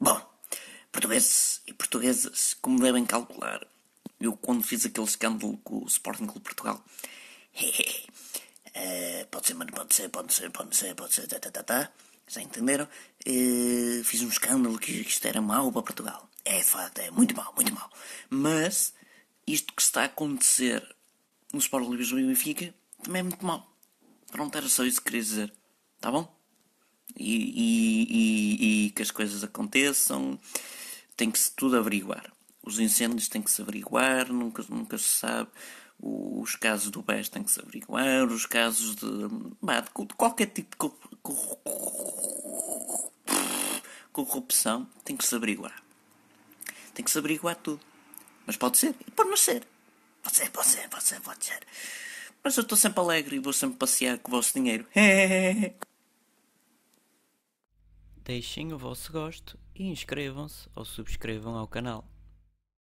Bom, portugueses e portuguesas, como devem calcular, eu quando fiz aquele escândalo com o Sporting Clube Portugal, uh, pode ser, mano, pode ser, pode ser, pode ser, pode ser, tá, tá, tá, tá. já entenderam? Uh, fiz um escândalo que, que isto era mau para Portugal. É, de facto, é muito mau, muito mau. Mas, isto que está a acontecer no Sporting Clube e Benfica também é muito mau. Pronto, era só isso que queria dizer. Tá bom? E, e, e, e que as coisas aconteçam, tem que se tudo averiguar. Os incêndios têm que se averiguar, nunca, nunca se sabe. Os casos do BES têm que se averiguar, os casos de, de qualquer tipo de corrupção tem que se averiguar. Tem que se averiguar tudo. Mas pode ser, e pode não ser. Pode ser, pode ser, pode ser, pode ser. Mas eu estou sempre alegre e vou sempre passear com o vosso dinheiro. Deixem o vosso gosto e inscrevam-se ou subscrevam ao canal.